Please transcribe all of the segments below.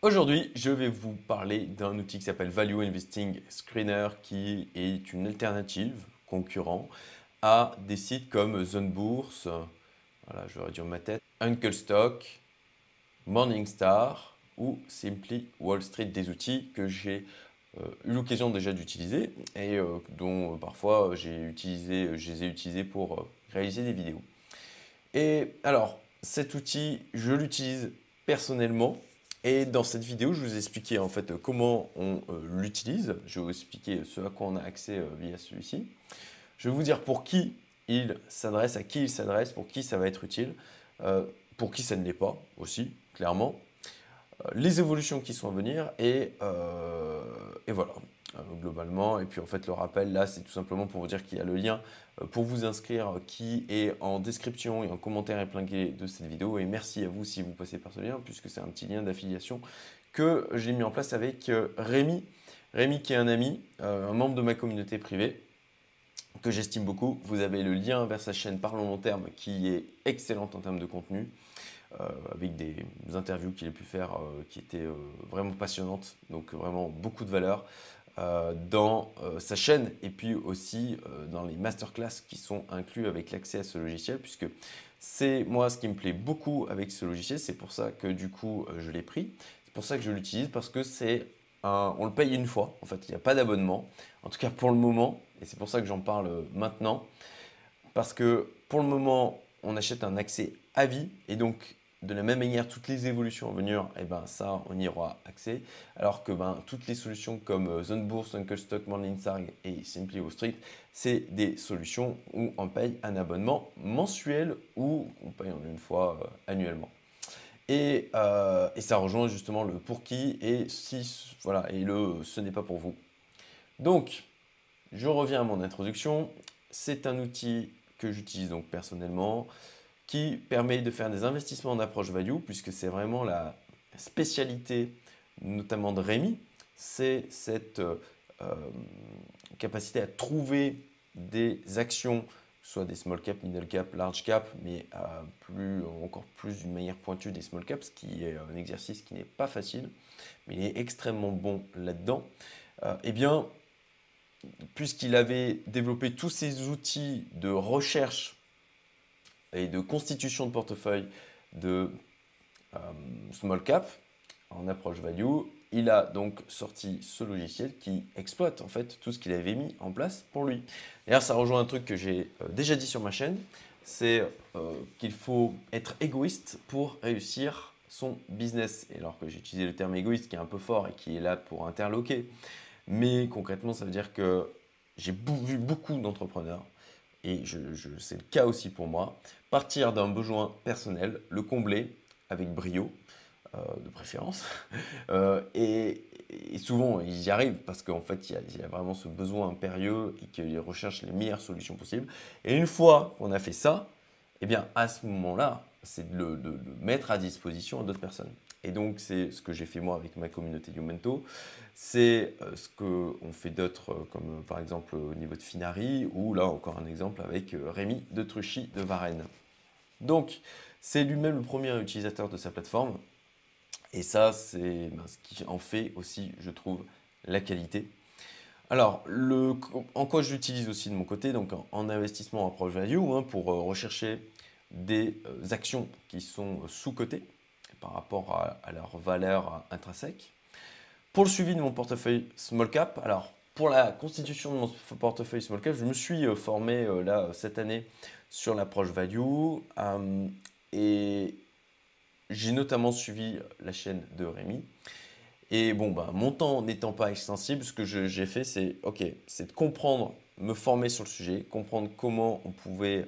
Aujourd'hui, je vais vous parler d'un outil qui s'appelle Value Investing Screener qui est une alternative concurrent à des sites comme Zone Bourse, voilà, ma tête, Uncle Stock, Morningstar ou Simply Wall Street, des outils que j'ai euh, eu l'occasion déjà d'utiliser et euh, dont euh, parfois j'ai utilisé, je les ai utilisés pour réaliser des vidéos. Et alors, cet outil, je l'utilise personnellement et dans cette vidéo, je vous ai expliqué en fait comment on euh, l'utilise. Je vais vous expliquer ce à quoi on a accès euh, via celui-ci. Je vais vous dire pour qui il s'adresse, à qui il s'adresse, pour qui ça va être utile, euh, pour qui ça ne l'est pas aussi, clairement. les évolutions qui sont à venir et, et voilà. Euh, globalement. Et puis en fait, le rappel là, c'est tout simplement pour vous dire qu'il y a le lien euh, pour vous inscrire qui est en description et en commentaire épinglé de cette vidéo. Et merci à vous si vous passez par ce lien, puisque c'est un petit lien d'affiliation que j'ai mis en place avec euh, Rémi. Rémi qui est un ami, un membre de ma communauté privée que j'estime beaucoup. Vous avez le lien vers sa chaîne Parlons Long Terme qui est excellente en termes de contenu. avec des interviews qu'il a pu faire qui étaient vraiment passionnantes, donc vraiment beaucoup de valeur. Euh, dans euh, sa chaîne et puis aussi euh, dans les masterclass qui sont inclus avec l'accès à ce logiciel puisque c'est moi ce qui me plaît beaucoup avec ce logiciel, c'est pour ça que du coup je l'ai pris, c'est pour ça que je l'utilise parce que c'est on le paye une fois, en fait il n'y a pas d'abonnement, en tout cas pour le moment, et c'est pour ça que j'en parle maintenant, parce que pour le moment on achète un accès à vie et donc de la même manière, toutes les évolutions à venir, eh ben, ça, on y aura accès. Alors que ben, toutes les solutions comme euh, Zone Bourse, Uncle Stock, Morningstar et Simply Wall Street, c'est des solutions où on paye un abonnement mensuel ou on paye en une fois euh, annuellement. Et, euh, et, ça rejoint justement le pour qui et si, voilà, et le ce n'est pas pour vous. Donc, je reviens à mon introduction. C'est un outil que j'utilise donc personnellement qui permet de faire des investissements en approche value, puisque c'est vraiment la spécialité notamment de Rémi, c'est cette euh, euh, capacité à trouver des actions, soit des small cap, middle cap, large cap, mais plus, encore plus d'une manière pointue des small caps, ce qui est un exercice qui n'est pas facile, mais il est extrêmement bon là-dedans. Euh, eh bien, puisqu'il avait développé tous ces outils de recherche et de constitution de portefeuille de euh, small cap en approche value, il a donc sorti ce logiciel qui exploite en fait tout ce qu'il avait mis en place pour lui. D'ailleurs, ça rejoint un truc que j'ai euh, déjà dit sur ma chaîne, c'est euh, qu'il faut être égoïste pour réussir son business. Et alors que j'ai utilisé le terme égoïste qui est un peu fort et qui est là pour interloquer, mais concrètement, ça veut dire que j'ai vu beaucoup d'entrepreneurs et c'est le cas aussi pour moi, partir d'un besoin personnel, le combler avec brio, euh, de préférence, euh, et, souvent ils y arrivent parce qu'en fait il y, a, vraiment ce besoin impérieux et qu'ils recherchent les meilleures solutions possibles. Et une fois qu'on a fait ça, eh bien à ce moment-là, c'est de le mettre à disposition à d'autres personnes. Et donc, c'est ce que j'ai fait moi avec ma communauté Youmento. C'est euh, ce qu'on fait d'autres, euh, comme euh, par exemple au niveau de Finari, ou là encore un exemple avec Rémi de Truchy de Varennes. Donc, c'est lui-même le premier utilisateur de sa plateforme. Et ça, c'est ben, ce qui en fait aussi, je trouve, la qualité. Alors, en quoi je l'utilise aussi de mon côté Donc, en, investissement en approche value, hein, pour rechercher des actions qui sont sous-cotées par rapport à, leur valeur intrinsèque. Pour le suivi de mon portefeuille small cap, alors pour la constitution de mon portefeuille small cap, je me suis euh, formé euh, là cette année sur l'approche value euh, et j'ai notamment suivi la chaîne de Rémi. Et bon, ben, mon temps n'étant pas extensible, ce que j'ai fait, c'est ok, c'est de comprendre, me former sur le sujet, comprendre comment on pouvait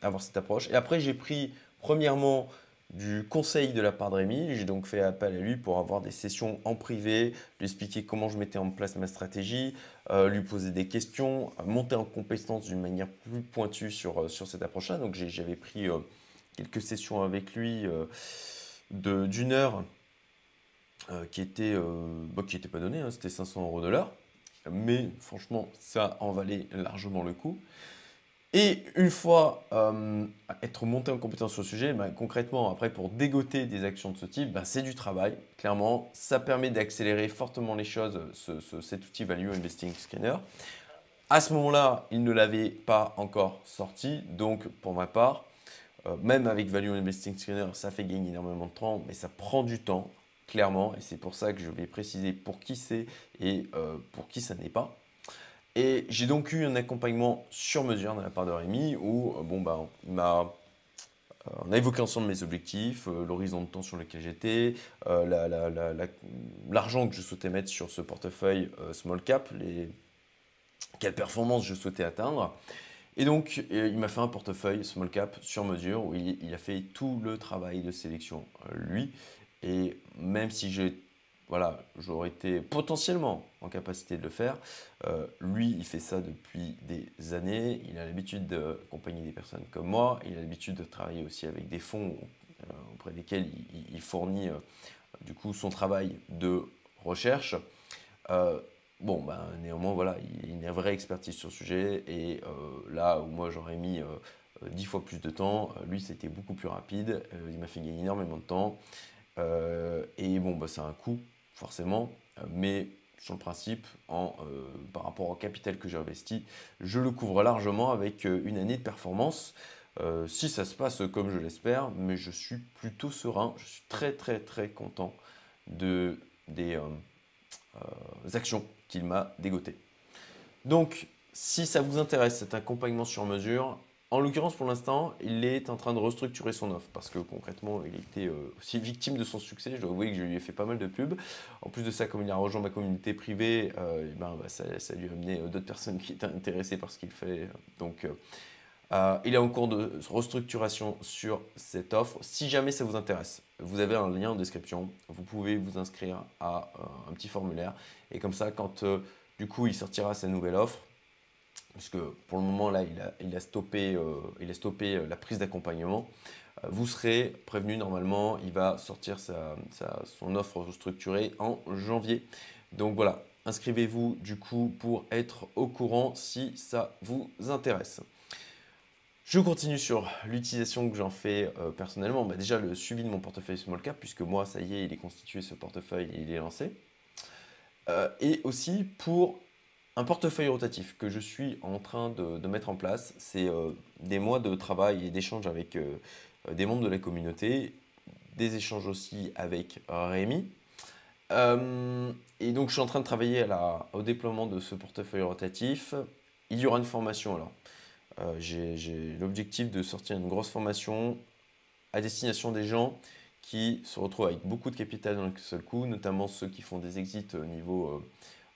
avoir cette approche. Et après, j'ai pris premièrement du conseil de la part de Rémi. J'ai donc fait appel à lui pour avoir des sessions en privé, lui expliquer comment je mettais en place ma stratégie, euh, lui poser des questions, monter en compétence d'une manière plus pointue sur, euh, sur cette approche-là. Donc j'avais pris euh, quelques sessions avec lui d'une heure qui était, bah, qui n'était pas donnée, hein. c'était 500 euros de l'heure. Mais franchement, ça en valait largement le coup. Et une fois euh, être monté en compétence sur le sujet, bah, concrètement, après, pour dégoter des actions de ce type, bah, c'est du travail. Clairement, ça permet d'accélérer fortement les choses, cet outil Value Investing Scanner. À ce moment-là, il ne l'avait pas encore sorti. Donc, pour ma part, euh, même avec Value Investing Scanner, ça fait gagner énormément de temps, mais ça prend du temps, clairement. Et c'est pour ça que je vais préciser pour qui c'est et euh, pour qui ça n'est pas. Et j'ai donc eu un accompagnement sur mesure de la part de Rémi où euh, bon, bah, euh, on a évoqué ensemble mes objectifs, euh, l'horizon de temps sur lequel j'étais, l'argent que je souhaitais mettre sur ce portefeuille small cap, les, quelles performances je souhaitais atteindre. Et donc, il m'a fait un portefeuille small cap sur mesure où il, il, a fait tout le travail de sélection, lui. Et même si j'ai voilà, j'aurais été potentiellement en capacité de le faire. Euh, lui, il fait ça depuis des années. Il a l'habitude d'accompagner des personnes comme moi. Il a l'habitude de travailler aussi avec des fonds euh, auprès desquels il, fournit euh, du coup son travail de recherche. bon, ben, néanmoins, voilà, il, a une vraie expertise sur le sujet. Et là où moi j'aurais mis dix fois plus de temps, lui, c'était beaucoup plus rapide. il m'a fait gagner énormément de temps. et bon, bah, c'est un coût forcément, euh, mais sur le principe, en, euh, par rapport au capital que j'ai investi, je le couvre largement avec euh, une année de performance. si ça se passe comme je l'espère, mais je suis plutôt serein, je suis très très très content de, des actions qu'il m'a dégotées. Donc, si ça vous intéresse, cet accompagnement sur mesure, en l'occurrence, pour l'instant, il est en train de restructurer son offre parce que concrètement, il était euh, aussi victime de son succès. Je dois avouer que je lui ai fait pas mal de pubs. En plus de ça, comme il a rejoint ma communauté privée, euh, eh ben, bah, ça, lui a amené euh, d'autres personnes qui étaient intéressées par ce qu'il fait. Donc, il est en cours de restructuration sur cette offre. Si jamais ça vous intéresse, vous avez un lien en description. Vous pouvez vous inscrire à un petit formulaire. Et comme ça, quand du coup il sortira sa nouvelle offre, parce que pour le moment, là, il a, stoppé, euh, il a stoppé euh, la prise d'accompagnement. Euh, vous serez prévenu normalement, il va sortir son offre structurée en janvier. Donc voilà, inscrivez-vous du coup pour être au courant si ça vous intéresse. Je continue sur l'utilisation que j'en fais personnellement. Bah, déjà le suivi de mon portefeuille small cap, puisque moi, ça y est, il est constitué ce portefeuille et il est lancé. et aussi pour un portefeuille rotatif que je suis en train de, mettre en place, c'est euh, des mois de travail et d'échanges avec euh, des membres de la communauté, des échanges aussi avec Rémi. Euh, et donc je suis en train de travailler au déploiement de ce portefeuille rotatif. Il y aura une formation alors. J'ai l'objectif de sortir une grosse formation à destination des gens qui se retrouvent avec beaucoup de capital d'un seul coup, notamment ceux qui font des exits au niveau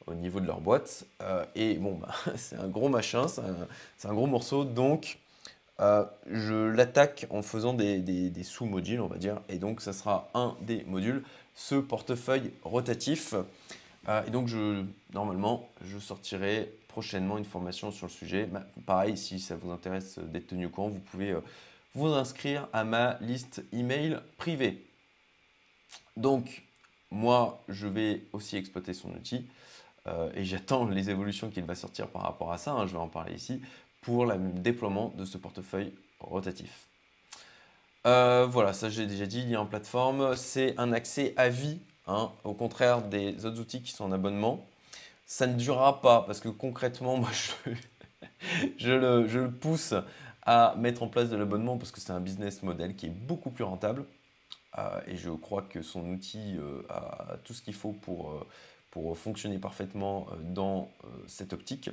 au niveau de leur boîte. Euh, et bon, bah, c'est un gros machin, c'est un, gros morceau. Donc, euh, je l'attaque en faisant des, sous-modules, on va dire. Et donc, ça sera un des modules, ce portefeuille rotatif. Euh, et donc, je, normalement, je sortirai prochainement une formation sur le sujet. Bah, pareil, si ça vous intéresse d'être tenu au courant, vous pouvez vous inscrire à ma liste email privée. Donc, moi, je vais aussi exploiter son outil. Euh, et j'attends les évolutions qu'il va sortir par rapport à ça, hein, je vais en parler ici, pour le déploiement de ce portefeuille rotatif. Euh, voilà, ça j'ai déjà dit, il y a en plateforme, c'est un accès à vie, hein, au contraire des autres outils qui sont en abonnement. Ça ne durera pas parce que concrètement, moi je, le, pousse à mettre en place de l'abonnement parce que c'est un business model qui est beaucoup plus rentable. Euh, et je crois que son outil a tout ce qu'il faut pour pour fonctionner parfaitement euh, dans euh, cette optique.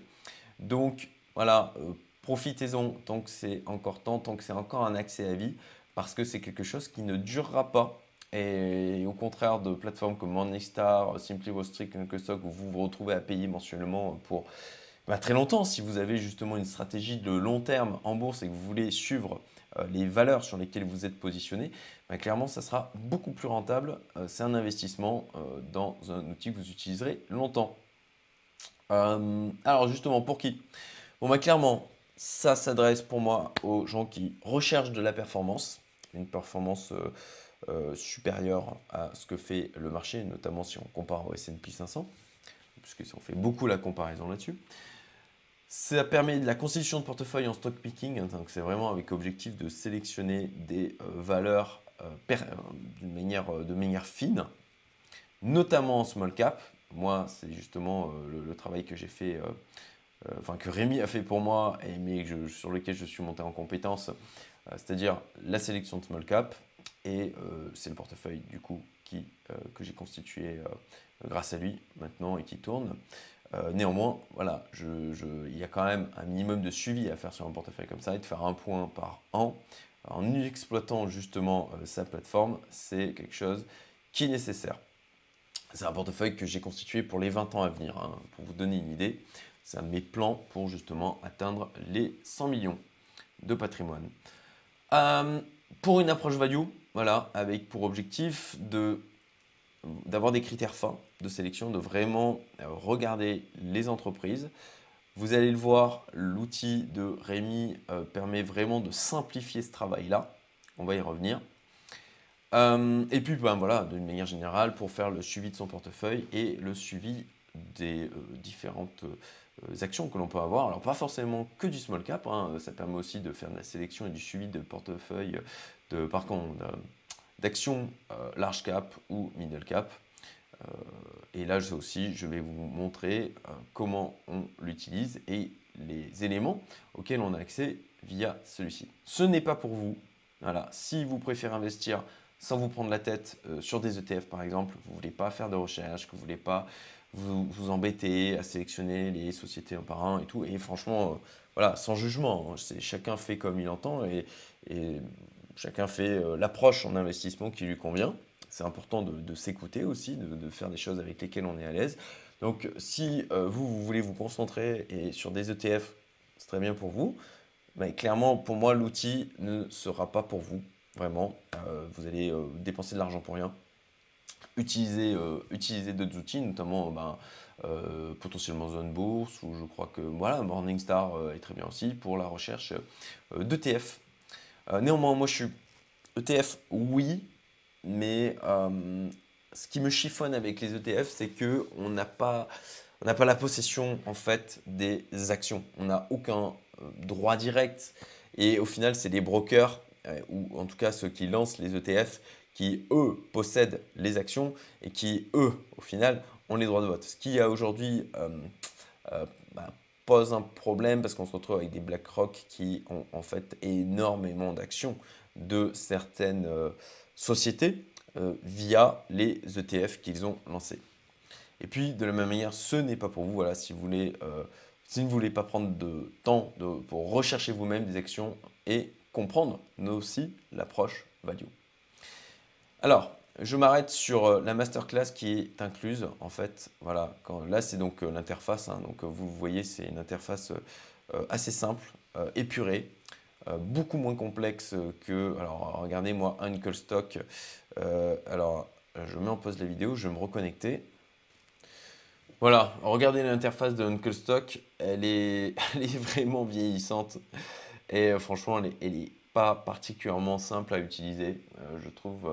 Donc voilà, euh, profitez-en tant que c'est encore temps, tant que c'est encore un accès à vie, parce que c'est quelque chose qui ne durera pas. Et au contraire de plateformes comme Morningstar, Simply Street, Stock, où vous vous retrouvez à payer mensuellement pour bah, très longtemps, si vous avez justement une stratégie de long terme en bourse et que vous voulez suivre euh, les valeurs sur lesquelles vous êtes positionné, bah, clairement, ça sera beaucoup plus rentable. Euh, c'est un investissement euh, dans un outil que vous utiliserez longtemps. alors justement, pour qui? Bon, bah, clairement, ça s'adresse pour moi aux gens qui recherchent de la performance, une performance supérieure à ce que fait le marché, notamment si on compare au S&P 500, puisque on fait beaucoup la comparaison là-dessus. Ça permet de la constitution de portefeuille en stock picking, hein, donc c'est vraiment avec objectif de sélectionner des valeurs d'une manière, de manière fine, notamment en small cap. Moi, c'est justement le, travail que j'ai fait euh, enfin que Rémi a fait pour moi et mais sur lequel je suis monté en compétence, euh, c'est-à-dire la sélection de small cap et euh, c'est le portefeuille du coup que j'ai constitué grâce à lui maintenant et qui tourne. Néanmoins, voilà, il y a quand même un minimum de suivi à faire sur un portefeuille comme ça et de faire un point par an en exploitant justement sa plateforme, c'est quelque chose qui est nécessaire. C'est un portefeuille que j'ai constitué pour les 20 ans à venir, hein, pour vous donner une idée. C'est un de mes plans pour justement atteindre les 100 millions de patrimoine. Euh, pour une approche value, voilà, avec pour objectif d'avoir des critères fins de sélection, de vraiment euh, regarder les entreprises. Vous allez le voir, l'outil de Rémi euh, permet vraiment de simplifier ce travail-là. On va y revenir. et puis, ben, voilà, d'une manière générale, pour faire le suivi de son portefeuille et le suivi des différentes euh, actions que l'on peut avoir. Alors pas forcément que du small cap, hein. ça permet aussi de faire de la sélection et du suivi de portefeuille de, par contre, d'actions euh, large cap ou middle cap. Euh, et là aussi, je vais vous montrer comment on l'utilise et les éléments auxquels on a accès via celui-ci. Ce n'est pas pour vous. Voilà. Si vous préférez investir sans vous prendre la tête sur des ETF par exemple, vous ne voulez pas faire de recherche, que vous ne voulez pas vous embêtez à sélectionner les sociétés un par un et tout. Et franchement, euh, voilà, sans jugement, hein. chacun fait comme il entend et, chacun fait euh, l'approche en investissement qui lui convient. C'est important de, s'écouter aussi, de, faire des choses avec lesquelles on est à l'aise. Donc, si euh, vous, vous voulez vous concentrer et sur des ETF, c'est très bien pour vous. Mais clairement, pour moi, l'outil ne sera pas pour vous. Vraiment, vous allez dépenser de l'argent pour rien utiliser, euh, utiliser d'autres outils, notamment ben, euh, potentiellement Zone Bourse, ou je crois que voilà, Morningstar euh, est très bien aussi pour la recherche d'ETF. néanmoins, moi je suis ETF, oui, mais ce qui me chiffonne avec les ETF, c'est que on n'a pas, on n'a pas la possession en fait des actions. On n'a aucun droit direct. Et au final, c'est des brokers, ou en tout cas ceux qui lancent les ETF, qui, eux, possèdent les actions et qui, eux, au final, ont les droits de vote. Ce qui, aujourd'hui, euh, euh, bah, pose un problème parce qu'on se retrouve avec des BlackRock qui ont en fait énormément d'actions de certaines euh, sociétés via les ETF qu'ils ont lancés. Et puis, de la même manière, ce n'est pas pour vous. Voilà, si vous voulez, vous ne voulez pas prendre de temps pour rechercher vous-même des actions et comprendre, nous aussi, l'approche value. Alors, je m'arrête sur euh, la masterclass qui est incluse. En fait, voilà, là c'est donc euh, l'interface. Hein. donc vous voyez, c'est une interface euh, assez simple, épurée, beaucoup moins complexe que. Alors regardez moi Uncle Stock. alors je mets en pause la vidéo, je vais me reconnecter. Voilà, regardez l'interface de Uncle Stock, elle est, vraiment vieillissante et franchement elle n'est pas particulièrement simple à utiliser. je trouve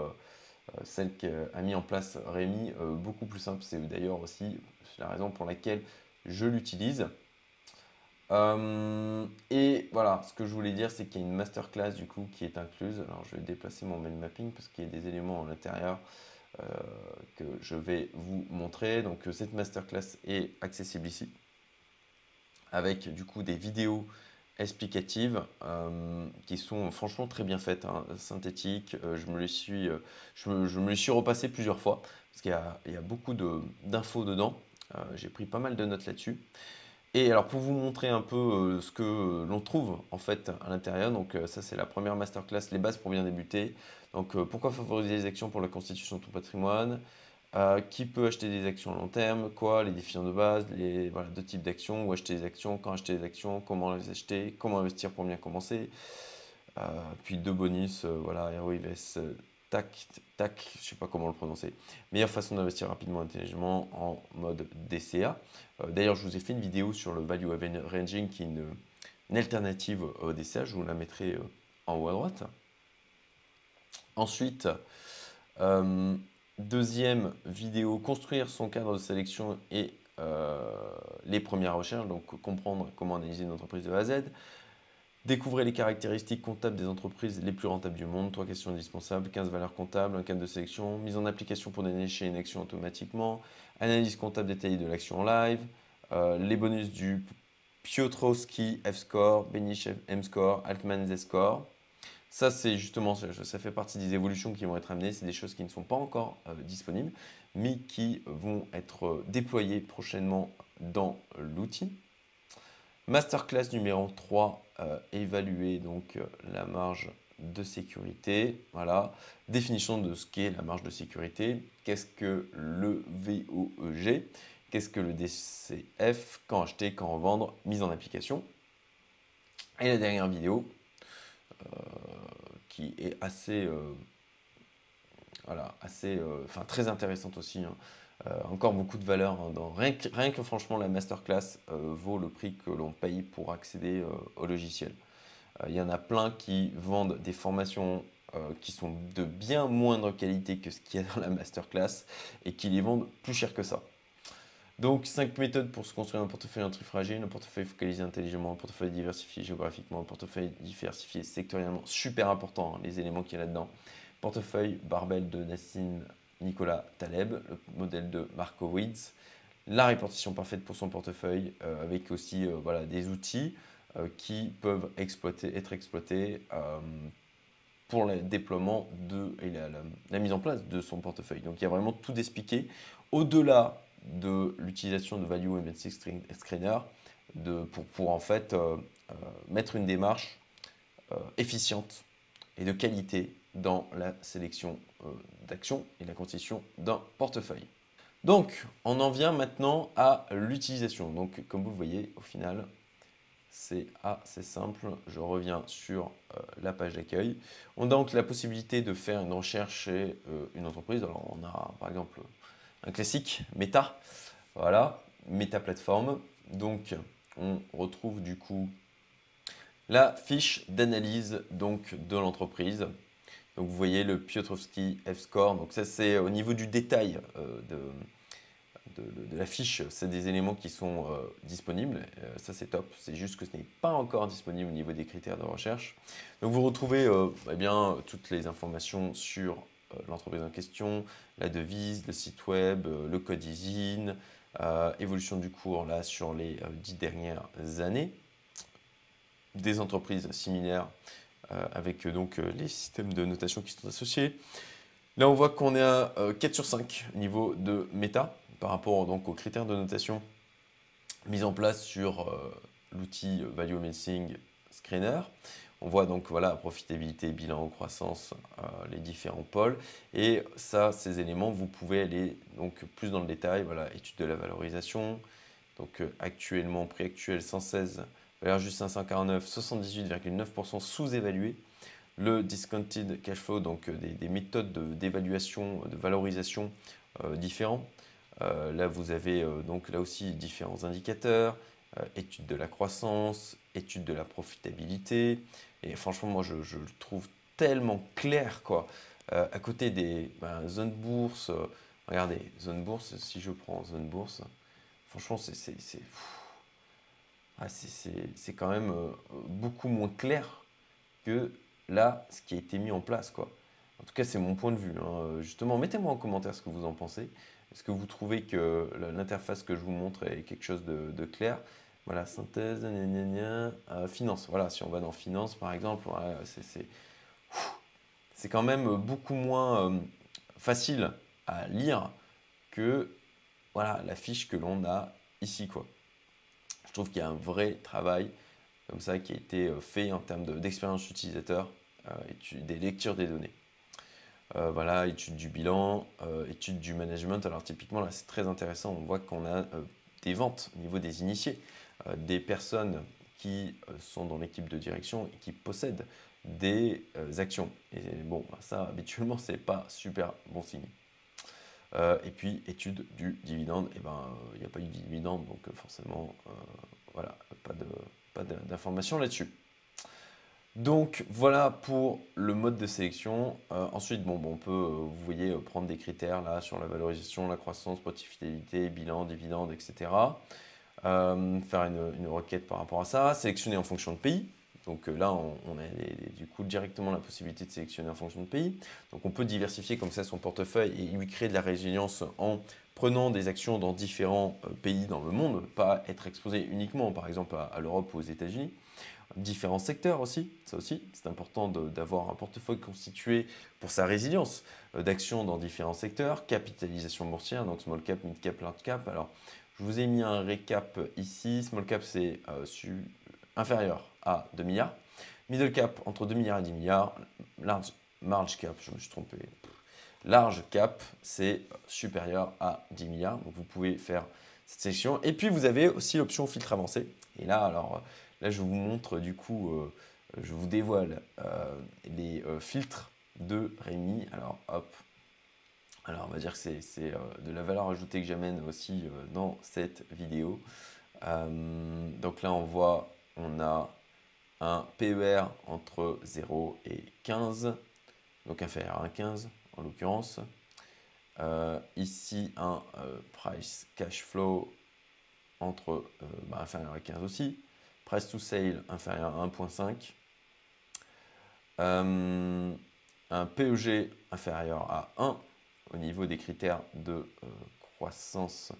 euh, celle qu'a mis en place Rémi, euh, beaucoup plus simple. C'est d'ailleurs aussi la raison pour laquelle je l'utilise. Euh, et voilà, ce que je voulais dire, c'est qu'il y a une masterclass du coup qui est incluse. Alors je vais déplacer mon mail mapping parce qu'il y a des éléments à l'intérieur que je vais vous montrer. Donc cette masterclass est accessible ici avec du coup des vidéos explicatives euh, qui sont franchement très bien faites, hein, synthétiques. Euh, je, me les suis, euh, je, me, les suis repassé plusieurs fois parce qu'il y, a beaucoup d'infos dedans. J'ai pris pas mal de notes là-dessus. Et alors pour vous montrer un peu ce que l'on trouve en fait à l'intérieur, donc ça c'est la première masterclass, les bases pour bien débuter. Donc pourquoi favoriser les actions pour la constitution de ton patrimoine? Euh, qui peut acheter des actions à long terme, quoi, les déficients de base, les deux types d'actions, où acheter des actions, quand acheter des actions, comment les acheter, comment investir pour bien commencer? Euh, puis deux bonus, euh, voilà, ROIVS, tac, tac, je sais pas comment le prononcer. Meilleure façon d'investir rapidement et intelligemment en mode DCA. D'ailleurs, je vous ai fait une vidéo sur le Value Ranging qui est une, une alternative au DCA, je vous la mettrai en haut à droite. Ensuite, Deuxième vidéo, construire son cadre de sélection et les premières recherches, donc comprendre comment analyser une entreprise de A à Z, Découvrez les caractéristiques comptables des entreprises les plus rentables du monde. Trois questions indispensables. 15 valeurs comptables, un cadre de sélection, mise en application pour dénicher une action automatiquement, analyse comptable détaillée de l'action en live, euh, les bonus du Piotrowski F-score, Benich M-score, Altman Z-score. Ça, c'est justement, ça fait partie des évolutions qui vont être amenées. C'est des choses qui ne sont pas encore euh, disponibles, mais qui vont être euh, déployées prochainement dans l'outil. Masterclass numéro 3, euh, évaluer donc euh, la marge de sécurité. Voilà. Définition de ce qu'est la marge de sécurité. Qu'est-ce que le VOEG Qu'est-ce que le DCF Quand acheter, quand vendre Mise en application. Et la dernière vidéo, euh, qui est assez, voilà, assez, enfin très intéressante aussi. Hein. Euh, encore beaucoup de valeur. Dans, rien, que, franchement la masterclass euh, vaut le prix que l'on paye pour accéder euh, au logiciel. Il y en a plein qui vendent des formations qui sont de bien moindre qualité que ce qu'il y a dans la masterclass et qui les vendent plus cher que ça. Donc, 5 méthodes pour se construire un portefeuille antifragile, un portefeuille focalisé intelligemment, un portefeuille diversifié géographiquement, un portefeuille diversifié sectoriellement, super important hein, les éléments qu'il y a là-dedans. Portefeuille barbel de Nassim Nicolas Taleb, le modèle de Markowitz, la répartition parfaite pour son portefeuille, euh, avec aussi euh, voilà, des outils euh, qui peuvent être exploités pour le déploiement de, et la, mise en place de son portefeuille. Donc il y a vraiment tout expliqué. Au-delà de l'utilisation de Value Investing Screener, pour, pour en fait mettre une démarche efficiente et de qualité dans la sélection euh, d'actions et la constitution d'un portefeuille. Donc, on en vient maintenant à l'utilisation. Donc, comme vous le voyez, au final, c'est assez simple. Je reviens sur euh, la page d'accueil. On a donc la possibilité de faire une recherche chez euh, une entreprise. Alors, on a par exemple un classique, Meta. Voilà, Meta Plateforme. Donc, on retrouve du coup la fiche d'analyse donc de l'entreprise. Donc vous voyez le Piotrowski F-score. Donc ça c'est au niveau du détail euh, de, de, la fiche, c'est des éléments qui sont euh, disponibles. Euh, ça c'est top. C'est juste que ce n'est pas encore disponible au niveau des critères de recherche. Donc vous retrouvez eh bien, toutes les informations sur l'entreprise en question, la devise, le site web, le code ISIN, évolution du cours là sur les dix dernières années, des entreprises similaires euh, avec euh, donc euh, les systèmes de notation qui sont associés. Là, on voit qu'on est à 4 sur 5 au niveau de méta par rapport donc, aux critères de notation mis en place sur l'outil Value Missing Screener. On voit donc voilà profitabilité, bilan, croissance, les différents pôles. Et ça, ces éléments, vous pouvez aller donc plus dans le détail. Voilà, étude de la valorisation. Donc actuellement, prix actuel 116 valeur juste 549, 78,9% sous-évalué. Le discounted cash flow, donc euh, des, méthodes d'évaluation, de, valorisation euh, différents. Euh, là, vous avez donc là aussi différents indicateurs, étude de la croissance, étude de la profitabilité. Et franchement, moi, je, le trouve tellement clair, quoi. à côté des ben, zones bourse, regardez, zone bourse, si je prends zone bourse, franchement, c'est ah, c'est quand même euh, beaucoup moins clair que là, ce qui a été mis en place. Quoi. En tout cas, c'est mon point de vue. Hein. Justement, mettez-moi en commentaire ce que vous en pensez. Est-ce que vous trouvez que l'interface que je vous montre est quelque chose de, clair? Voilà, synthèse, euh, finance. Voilà, si on va dans finance, par exemple, c'est quand même beaucoup moins euh, facile à lire que voilà, la fiche que l'on a ici. quoi. Je trouve qu'il y a un vrai travail comme ça qui a été euh, fait en termes d'expérience utilisateur, euh, des lectures des données. Euh, voilà, étude du bilan, étude du management. Alors typiquement là c'est très intéressant, on voit qu'on a des ventes au niveau des initiés, des personnes qui sont dans l'équipe de direction et qui possèdent des actions. Et bon, ça habituellement c'est pas super bon signe. Euh, et puis, étude du dividende, eh ben, il n'y a pas eu de dividende, donc euh, forcément, euh, voilà, pas d'informations là-dessus. Donc voilà pour le mode de sélection. ensuite, bon, on peut, vous voyez, prendre des critères là sur la valorisation, la croissance, profitabilité, bilan, dividende, etc. faire une, une, requête par rapport à ça, sélectionner en fonction de pays. Donc euh, là, on, a du coup directement la possibilité de sélectionner en fonction de pays. Donc on peut diversifier comme ça son portefeuille et lui créer de la résilience en prenant des actions dans différents euh, pays dans le monde, pas être exposé uniquement par exemple à, l'Europe ou aux États-Unis. Différents secteurs aussi, ça aussi, c'est important d'avoir un portefeuille constitué pour sa résilience euh, d'actions dans différents secteurs, capitalisation boursière, donc small cap, mid cap, large cap. Alors, je vous ai mis un récap ici. Small cap, c'est inférieur à 2 milliards. Middle cap entre 2 milliards et 10 milliards. Large, large cap, je me suis trompé. Large cap, c'est supérieur à 10 milliards. Donc vous pouvez faire cette section. Et puis vous avez aussi l'option filtre avancé. Et là, alors là, je vous montre du coup, euh, je vous dévoile euh, les euh, filtres de Rémi. Alors hop. Alors on va dire que c'est de la valeur ajoutée que j'amène aussi dans cette vidéo. donc là, on voit, on a un PER entre 0 et 15, donc inférieur à 15 en l'occurrence. Euh, ici, un euh, price cash flow entre euh, bah, inférieur à 15 aussi. Price to sale inférieur à 1.5. un PEG inférieur à 1 au niveau des critères de croissance.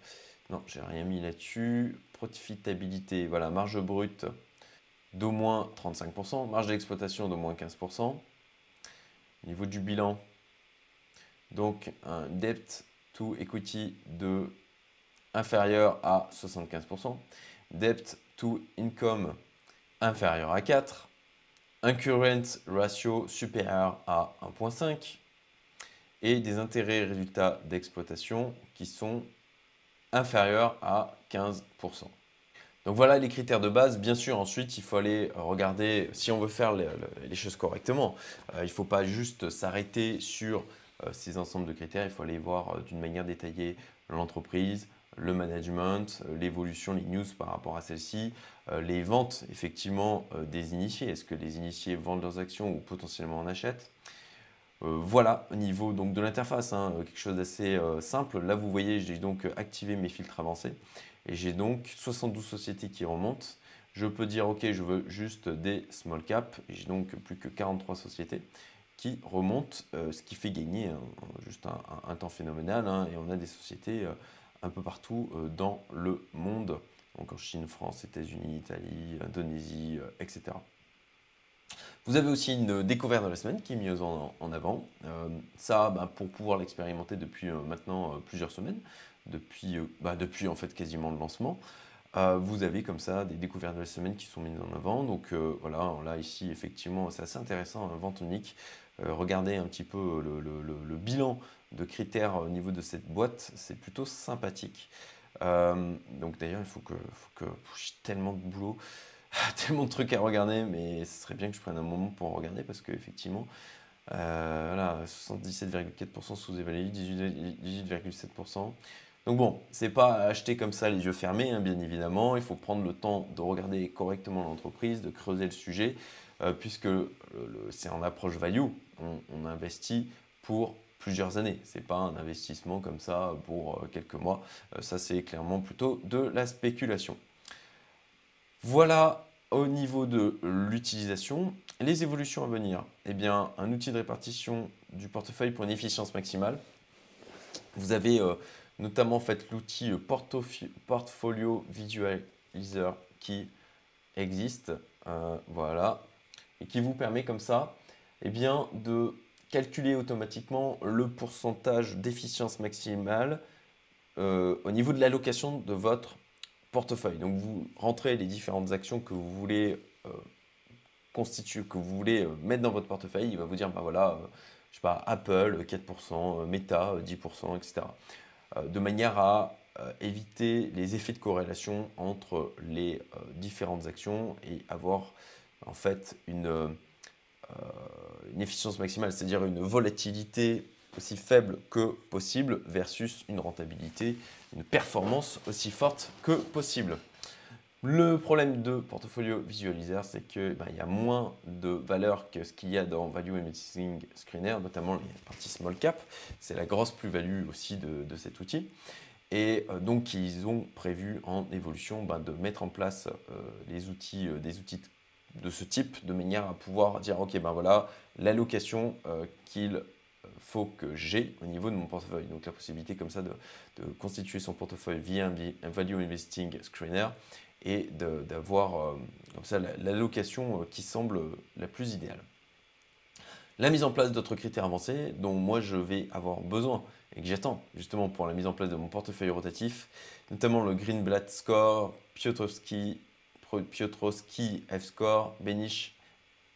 Non, j'ai rien mis là-dessus. Profitabilité, voilà, marge brute d'au moins 35%, marge d'exploitation d'au moins 15%. Niveau du bilan, donc un debt to equity de inférieur à 75%, debt to income inférieur à 4, un current ratio supérieur à 1.5 et des intérêts résultats d'exploitation qui sont inférieurs à 15%. Donc voilà les critères de base. Bien sûr, ensuite, il faut aller regarder si on veut faire les, choses correctement. Euh, il ne faut pas juste s'arrêter sur euh, ces ensembles de critères. Il faut aller voir euh, d'une manière détaillée l'entreprise, le management, l'évolution, les news par rapport à celle-ci, les ventes effectivement des initiés. Est-ce que les initiés vendent leurs actions ou potentiellement en achètent? Voilà, au niveau donc, de l'interface, hein, quelque chose d'assez simple. Là, vous voyez, j'ai donc activé mes filtres avancés. Et j'ai donc 72 sociétés qui remontent. Je peux dire, OK, je veux juste des small cap. J'ai donc plus que 43 sociétés qui remontent, euh, ce qui fait gagner juste un, temps phénoménal. Hein. et on a des sociétés euh, un peu partout euh, dans le monde, donc en Chine, France, États-Unis, Italie, Indonésie, etc. Vous avez aussi une découverte de la semaine qui est mise en, avant. ça, bah, pour pouvoir l'expérimenter depuis maintenant plusieurs semaines, depuis, euh, bah, depuis en fait quasiment le lancement. Euh, vous avez comme ça des découvertes de la semaine qui sont mises en avant. Donc euh, voilà, là ici effectivement c'est assez intéressant, un vente unique. regardez un petit peu le, bilan de critères au niveau de cette boîte, c'est plutôt sympathique. donc d'ailleurs il faut que, faut que j'ai tellement de boulot, tellement de trucs à regarder, mais ce serait bien que je prenne un moment pour regarder parce qu'effectivement, voilà, 77,4% sous-évalué, 18,7%. Donc bon, c'est pas acheter comme ça les yeux fermés, hein, bien évidemment. Il faut prendre le temps de regarder correctement l'entreprise, de creuser le sujet, euh, puisque c'est en approche value. On, investit pour plusieurs années. Ce n'est pas un investissement comme ça pour euh, quelques mois. Euh, ça, c'est clairement plutôt de la spéculation. Voilà au niveau de l'utilisation. Les évolutions à venir. Eh bien, un outil de répartition du portefeuille pour une efficience maximale. Vous avez notamment fait l'outil Portfolio Visualizer qui existe, euh, voilà, et qui vous permet comme ça eh bien, de calculer automatiquement le pourcentage d'efficience maximale euh, au niveau de l'allocation de votre portefeuille. Donc vous rentrez les différentes actions que vous voulez euh, constituer, que vous voulez mettre dans votre portefeuille, il va vous dire, bah voilà, je sais pas, Apple 4%, Meta 10%, etc. Euh, de manière à euh, éviter les effets de corrélation entre les euh, différentes actions et avoir en fait une, une efficience maximale, c'est-à-dire une volatilité aussi faible que possible versus une rentabilité, une performance aussi forte que possible. Le problème de Portfolio Visualizer, c'est qu'il ben, y a moins de valeur que ce qu'il y a dans Value Investing Screener, notamment la partie Small Cap. C'est la grosse plus-value aussi de, cet outil. Et euh, donc, ils ont prévu en évolution ben, de mettre en place euh, les outils, euh, des outils de ce type, de manière à pouvoir dire, OK, ben voilà, l'allocation qu'il faut que j'ai au niveau de mon portefeuille. Donc la possibilité comme ça de, constituer son portefeuille via un Value Investing Screener et d'avoir euh, comme ça l'allocation euh, qui semble la plus idéale. La mise en place d'autres critères avancés dont moi je vais avoir besoin et que j'attends justement pour la mise en place de mon portefeuille rotatif, notamment le Greenblatt Score, Piotrowski, Piotrowski F-Score, Benish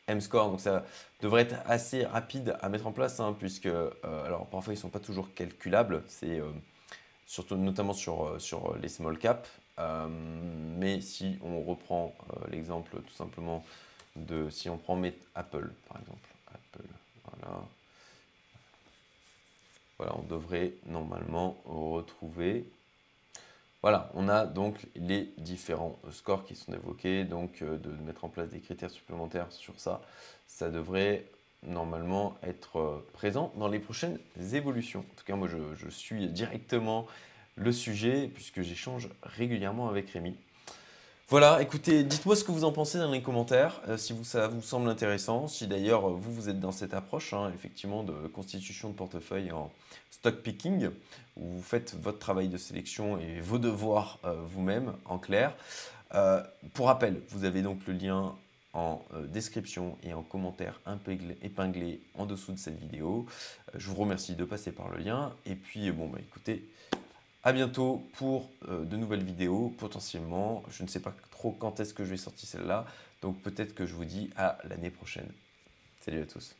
M-Score. Donc ça devrait être assez rapide à mettre en place hein, puisque, euh, alors parfois ils ne sont pas toujours calculables, c'est surtout notamment sur, sur les small caps. Euh, mais si on reprend euh, l'exemple tout simplement de, si on prend Apple par exemple, Apple, voilà, voilà, on devrait normalement retrouver voilà, on a donc les différents scores qui sont évoqués, donc euh, de mettre en place des critères supplémentaires sur ça, ça devrait normalement être présent dans les prochaines évolutions. En tout cas, moi, je suis directement le sujet puisque j'échange régulièrement avec Rémi. Voilà, écoutez, dites-moi ce que vous en pensez dans les commentaires, euh, si ça vous semble intéressant, si d'ailleurs vous, vous êtes dans cette approche, hein, effectivement, de constitution de portefeuille en stock picking, où vous faites votre travail de sélection et vos devoirs euh, vous-même, en clair. Euh, pour rappel, vous avez donc le lien en description et en commentaire épinglé en dessous de cette vidéo. je vous remercie de passer par le lien. Et puis, bon, bah écoutez, à bientôt pour euh, de nouvelles vidéos, potentiellement. Je ne sais pas trop quand est-ce que je vais sortir celle-là. Donc peut-être que je vous dis à l'année prochaine. Salut à tous.